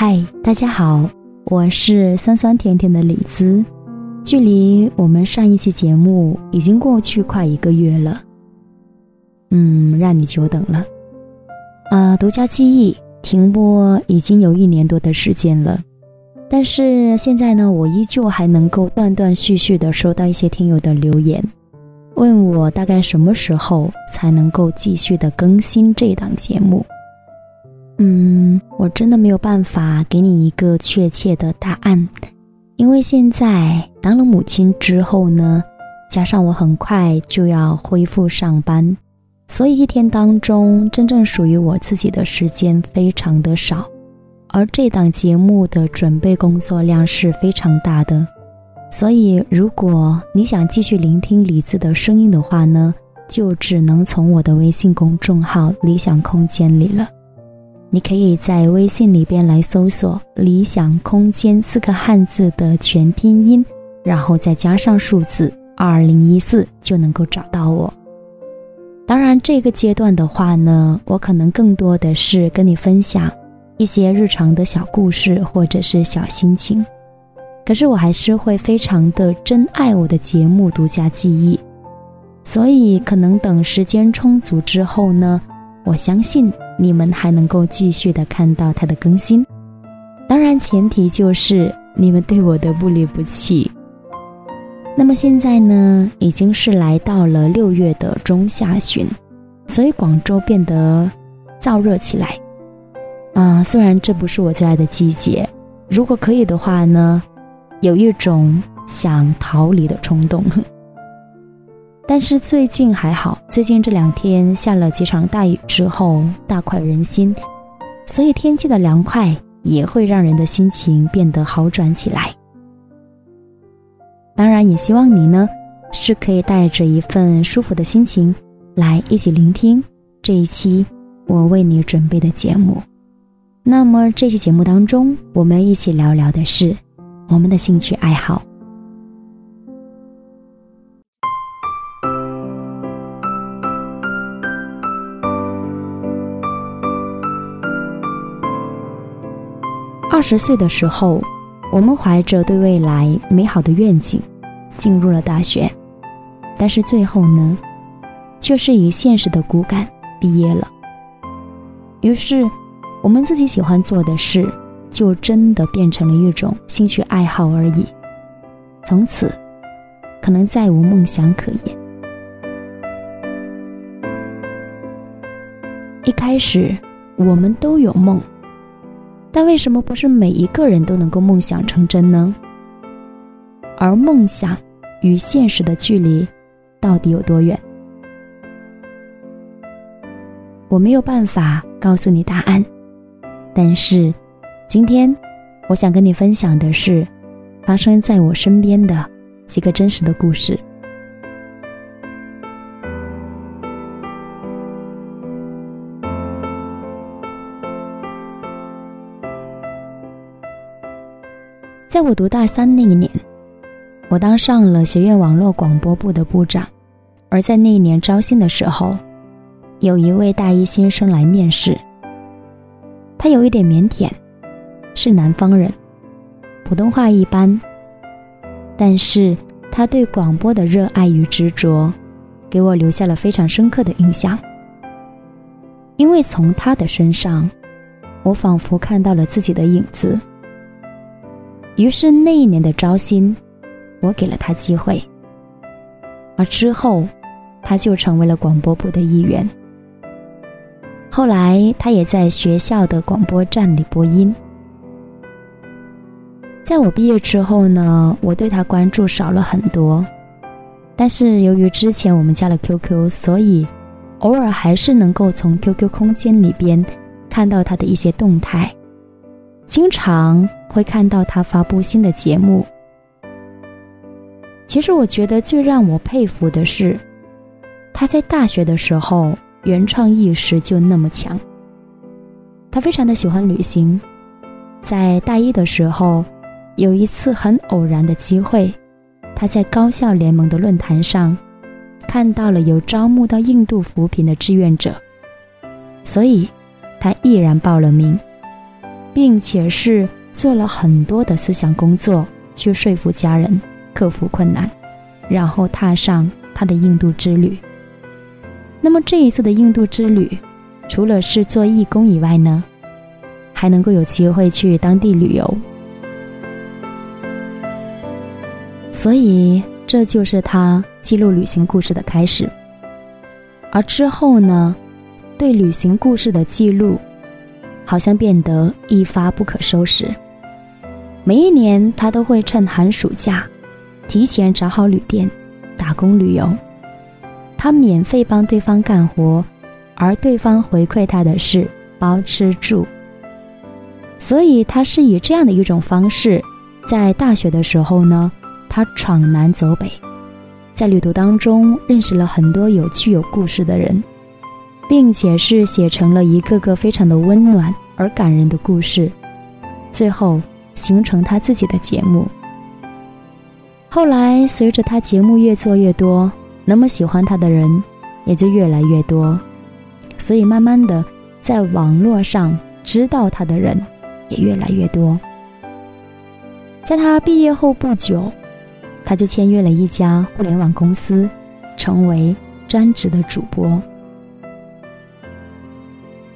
嗨，大家好，我是酸酸甜甜的李子。距离我们上一期节目已经过去快一个月了，嗯，让你久等了。啊，独家记忆停播已经有一年多的时间了，但是现在呢，我依旧还能够断断续续的收到一些听友的留言，问我大概什么时候才能够继续的更新这档节目。嗯，我真的没有办法给你一个确切的答案，因为现在当了母亲之后呢，加上我很快就要恢复上班，所以一天当中真正属于我自己的时间非常的少，而这档节目的准备工作量是非常大的，所以如果你想继续聆听李子的声音的话呢，就只能从我的微信公众号“理想空间”里了。你可以在微信里边来搜索“理想空间”四个汉字的全拼音，然后再加上数字二零一四，就能够找到我。当然，这个阶段的话呢，我可能更多的是跟你分享一些日常的小故事或者是小心情。可是我还是会非常的珍爱我的节目独家记忆，所以可能等时间充足之后呢，我相信。你们还能够继续的看到它的更新，当然前提就是你们对我的不离不弃。那么现在呢，已经是来到了六月的中下旬，所以广州变得燥热起来。啊，虽然这不是我最爱的季节，如果可以的话呢，有一种想逃离的冲动。但是最近还好，最近这两天下了几场大雨之后，大快人心，所以天气的凉快也会让人的心情变得好转起来。当然，也希望你呢是可以带着一份舒服的心情来一起聆听这一期我为你准备的节目。那么这期节目当中，我们一起聊聊的是我们的兴趣爱好。二十岁的时候，我们怀着对未来美好的愿景，进入了大学，但是最后呢，却是以现实的骨感毕业了。于是，我们自己喜欢做的事，就真的变成了一种兴趣爱好而已。从此，可能再无梦想可言。一开始，我们都有梦。但为什么不是每一个人都能够梦想成真呢？而梦想与现实的距离到底有多远？我没有办法告诉你答案。但是，今天我想跟你分享的是发生在我身边的几个真实的故事。在我读大三那一年，我当上了学院网络广播部的部长。而在那一年招新的时候，有一位大一新生来面试。他有一点腼腆，是南方人，普通话一般。但是他对广播的热爱与执着，给我留下了非常深刻的印象。因为从他的身上，我仿佛看到了自己的影子。于是那一年的招新，我给了他机会，而之后，他就成为了广播部的一员。后来，他也在学校的广播站里播音。在我毕业之后呢，我对他关注少了很多，但是由于之前我们加了 QQ，所以偶尔还是能够从 QQ 空间里边看到他的一些动态，经常。会看到他发布新的节目。其实我觉得最让我佩服的是，他在大学的时候原创意识就那么强。他非常的喜欢旅行，在大一的时候，有一次很偶然的机会，他在高校联盟的论坛上看到了有招募到印度扶贫的志愿者，所以他毅然报了名。并且是做了很多的思想工作，去说服家人，克服困难，然后踏上他的印度之旅。那么这一次的印度之旅，除了是做义工以外呢，还能够有机会去当地旅游。所以这就是他记录旅行故事的开始。而之后呢，对旅行故事的记录，好像变得一发不可收拾。每一年，他都会趁寒暑假，提前找好旅店，打工旅游。他免费帮对方干活，而对方回馈他的是包吃住。所以，他是以这样的一种方式，在大学的时候呢，他闯南走北，在旅途当中认识了很多有趣有故事的人，并且是写成了一个个非常的温暖而感人的故事，最后形成他自己的节目。后来，随着他节目越做越多。那么喜欢他的人也就越来越多，所以慢慢的，在网络上知道他的人也越来越多。在他毕业后不久，他就签约了一家互联网公司，成为专职的主播。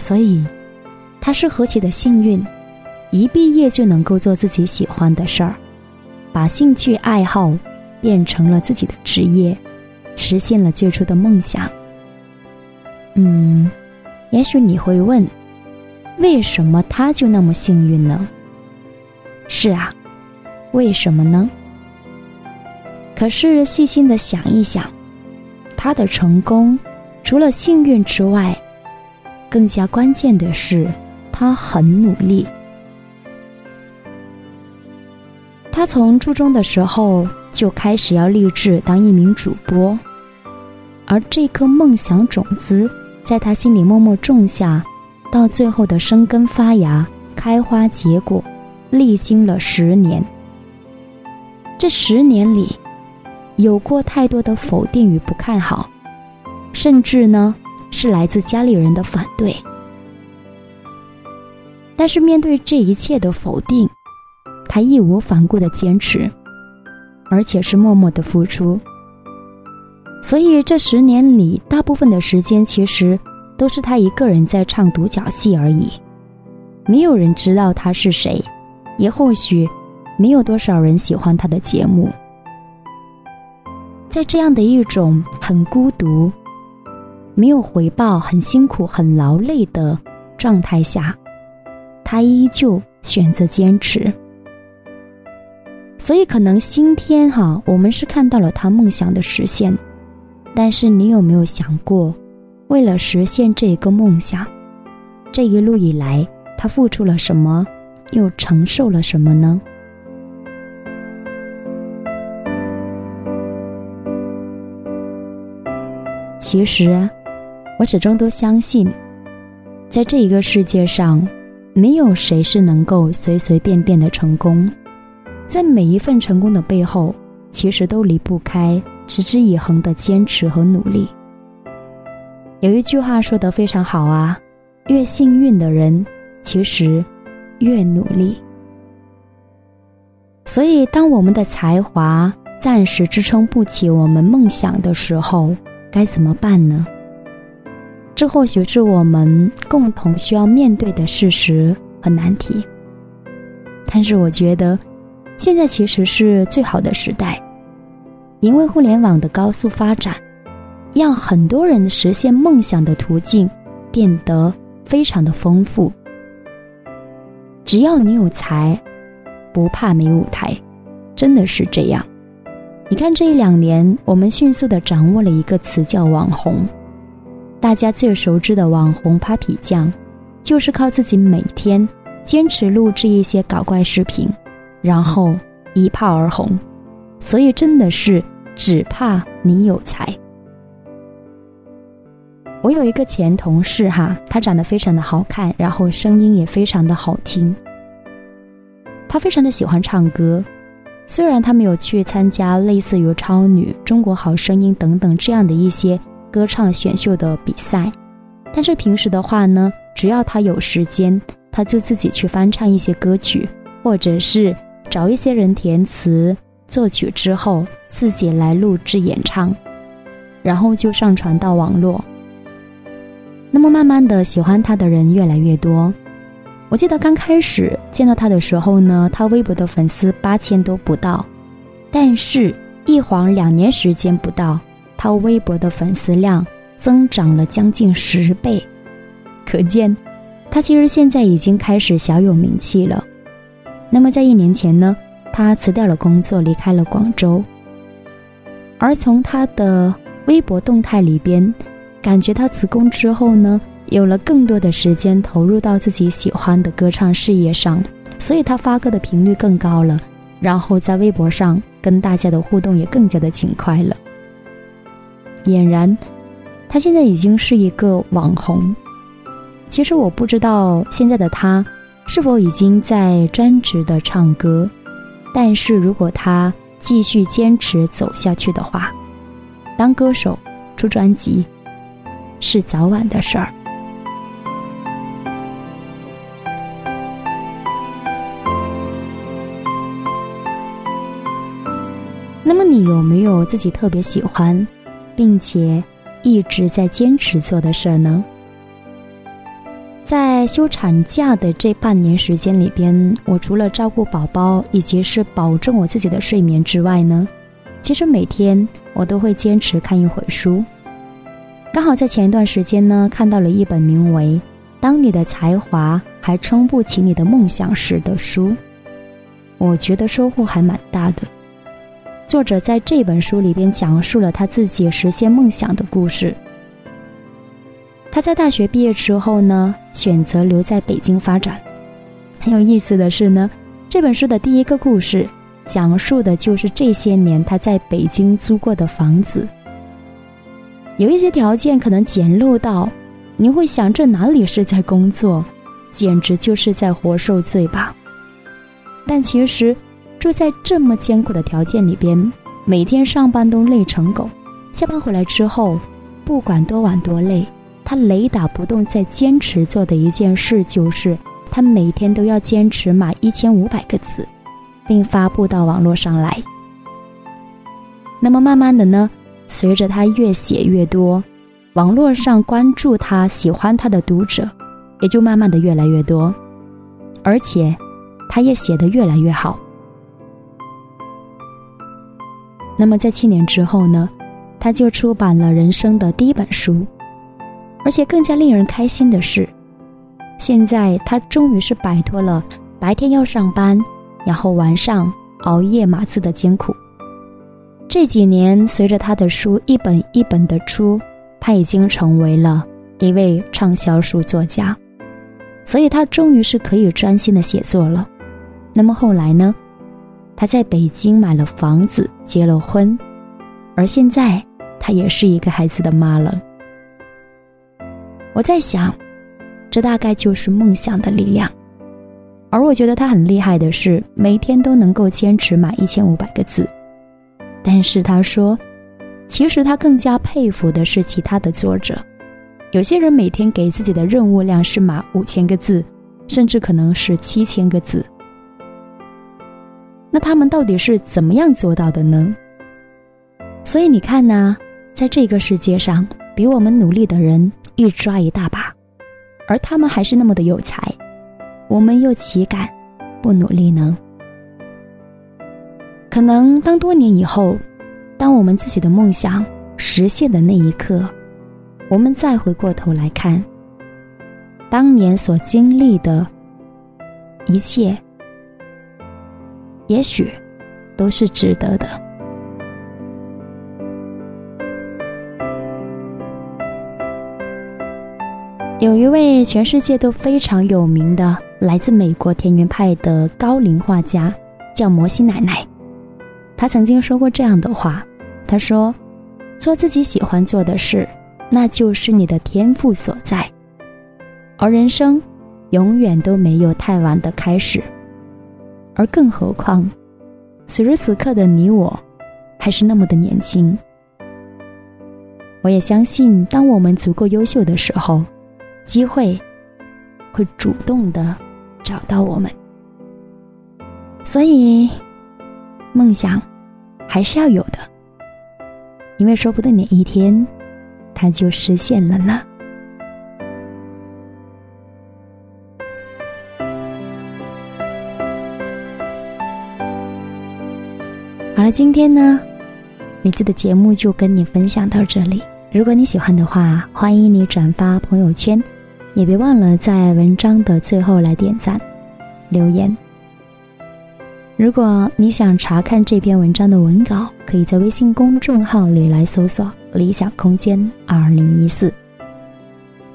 所以，他是何其的幸运，一毕业就能够做自己喜欢的事儿，把兴趣爱好变成了自己的职业。实现了最初的梦想。嗯，也许你会问，为什么他就那么幸运呢？是啊，为什么呢？可是细心的想一想，他的成功除了幸运之外，更加关键的是他很努力。他从初中的时候就开始要立志当一名主播。而这颗梦想种子在他心里默默种下，到最后的生根发芽、开花结果，历经了十年。这十年里，有过太多的否定与不看好，甚至呢是来自家里人的反对。但是面对这一切的否定，他义无反顾的坚持，而且是默默的付出。所以这十年里，大部分的时间其实都是他一个人在唱独角戏而已，没有人知道他是谁，也或许没有多少人喜欢他的节目。在这样的一种很孤独、没有回报、很辛苦、很劳累的状态下，他依旧选择坚持。所以，可能今天哈，我们是看到了他梦想的实现。但是你有没有想过，为了实现这一个梦想，这一路以来他付出了什么，又承受了什么呢？其实，我始终都相信，在这一个世界上，没有谁是能够随随便便的成功，在每一份成功的背后，其实都离不开。持之以恒的坚持和努力。有一句话说得非常好啊，越幸运的人，其实越努力。所以，当我们的才华暂时支撑不起我们梦想的时候，该怎么办呢？这或许是我们共同需要面对的事实和难题。但是，我觉得现在其实是最好的时代。因为互联网的高速发展，让很多人实现梦想的途径变得非常的丰富。只要你有才，不怕没舞台，真的是这样。你看这一两年，我们迅速的掌握了一个词叫网红。大家最熟知的网红 Papi 酱，就是靠自己每天坚持录制一些搞怪视频，然后一炮而红。所以真的是只怕你有才。我有一个前同事哈，他长得非常的好看，然后声音也非常的好听。他非常的喜欢唱歌，虽然他没有去参加类似于超女、中国好声音等等这样的一些歌唱选秀的比赛，但是平时的话呢，只要他有时间，他就自己去翻唱一些歌曲，或者是找一些人填词作曲之后，自己来录制演唱，然后就上传到网络。那么慢慢的，喜欢他的人越来越多。我记得刚开始见到他的时候呢，他微博的粉丝八千都不到，但是，一晃两年时间不到，他微博的粉丝量增长了将近十倍，可见。他其实现在已经开始小有名气了。那么在一年前呢，他辞掉了工作，离开了广州。而从他的微博动态里边，感觉他辞工之后呢，有了更多的时间投入到自己喜欢的歌唱事业上，所以他发歌的频率更高了，然后在微博上跟大家的互动也更加的勤快了。俨然，他现在已经是一个网红。其实我不知道现在的他是否已经在专职的唱歌，但是如果他继续坚持走下去的话，当歌手出专辑是早晚的事儿。那么你有没有自己特别喜欢，并且一直在坚持做的事儿呢？在休产假的这半年时间里边，我除了照顾宝宝以及是保证我自己的睡眠之外呢，其实每天我都会坚持看一会书。刚好在前一段时间呢，看到了一本名为《当你的才华还撑不起你的梦想时》的书，我觉得收获还蛮大的。作者在这本书里边讲述了他自己实现梦想的故事。他在大学毕业之后呢，选择留在北京发展。很有意思的是呢，这本书的第一个故事讲述的就是这些年他在北京租过的房子。有一些条件可能简陋到，你会想这哪里是在工作，简直就是在活受罪吧。但其实住在这么艰苦的条件里边，每天上班都累成狗，下班回来之后，不管多晚多累。他雷打不动在坚持做的一件事，就是他每天都要坚持码一千五百个字，并发布到网络上来。那么慢慢的呢，随着他越写越多，网络上关注他、喜欢他的读者也就慢慢的越来越多，而且他也写得越来越好。那么在七年之后呢，他就出版了人生的第一本书。而且更加令人开心的是，现在他终于是摆脱了白天要上班，然后晚上熬夜码字的艰苦。这几年，随着他的书一本一本的出，他已经成为了一位畅销书作家，所以他终于是可以专心的写作了。那么后来呢？他在北京买了房子，结了婚，而现在他也是一个孩子的妈了。我在想，这大概就是梦想的力量。而我觉得他很厉害的是，每天都能够坚持码一千五百个字。但是他说，其实他更加佩服的是其他的作者。有些人每天给自己的任务量是码五千个字，甚至可能是七千个字。那他们到底是怎么样做到的呢？所以你看呢，在这个世界上，比我们努力的人。一抓一大把，而他们还是那么的有才，我们又岂敢不努力呢？可能当多年以后，当我们自己的梦想实现的那一刻，我们再回过头来看，当年所经历的一切，也许都是值得的。有一位全世界都非常有名的来自美国田园派的高龄画家，叫摩西奶奶。她曾经说过这样的话：“她说，做自己喜欢做的事，那就是你的天赋所在。而人生，永远都没有太晚的开始。而更何况，此时此刻的你我，还是那么的年轻。我也相信，当我们足够优秀的时候。”机会会主动的找到我们。所以，梦想还是要有的，因为说不定哪一天，它就实现了呢。今天呢，李子的节目就跟你分享到这里。如果你喜欢的话，欢迎你转发朋友圈，也别忘了在文章的最后来点赞、留言。如果你想查看这篇文章的文稿，可以在微信公众号里来搜索“理想空间二零一四”。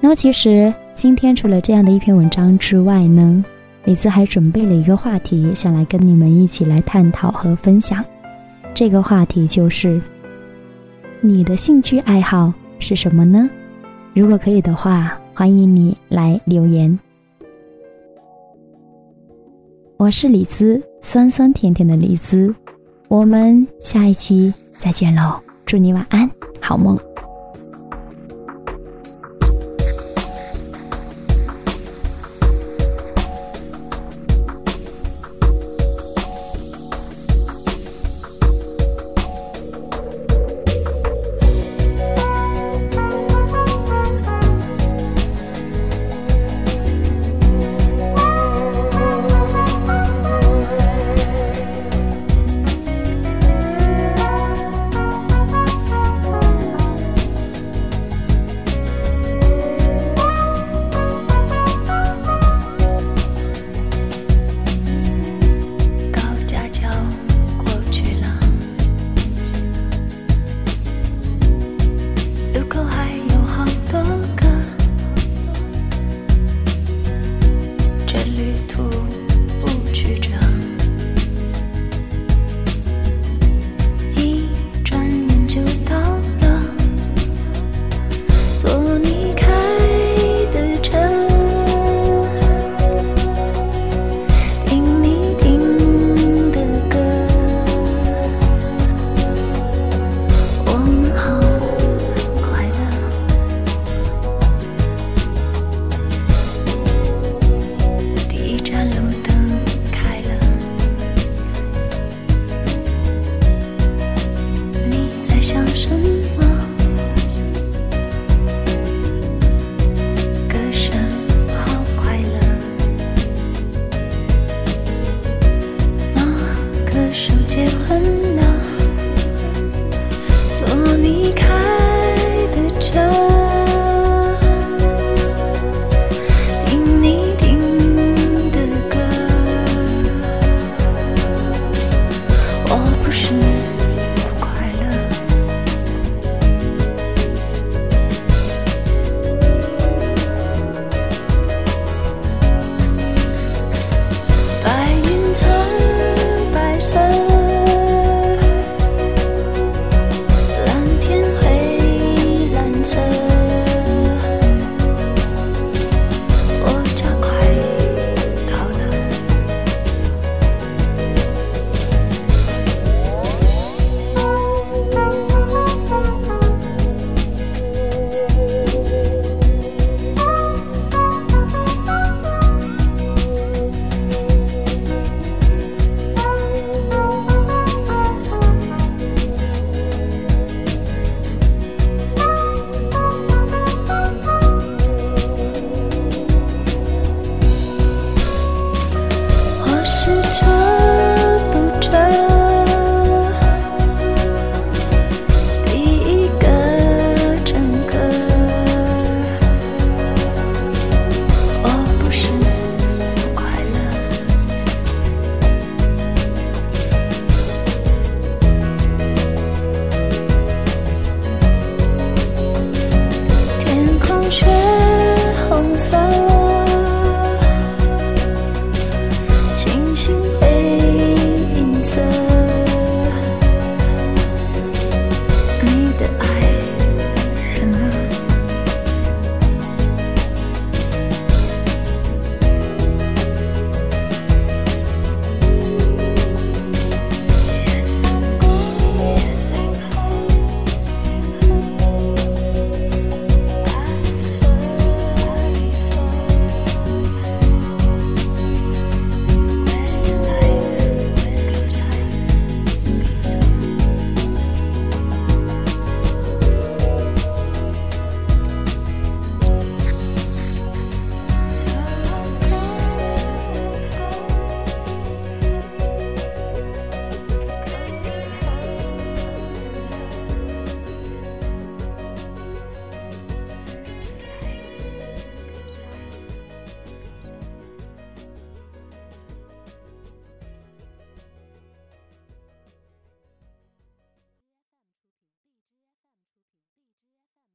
那么，其实今天除了这样的一篇文章之外呢，李子还准备了一个话题，想来跟你们一起来探讨和分享。这个话题就是：你的兴趣爱好是什么呢？如果可以的话，欢迎你来留言。我是李子。酸酸甜甜的李子，我们下一期再见喽！祝你晚安，好梦。是。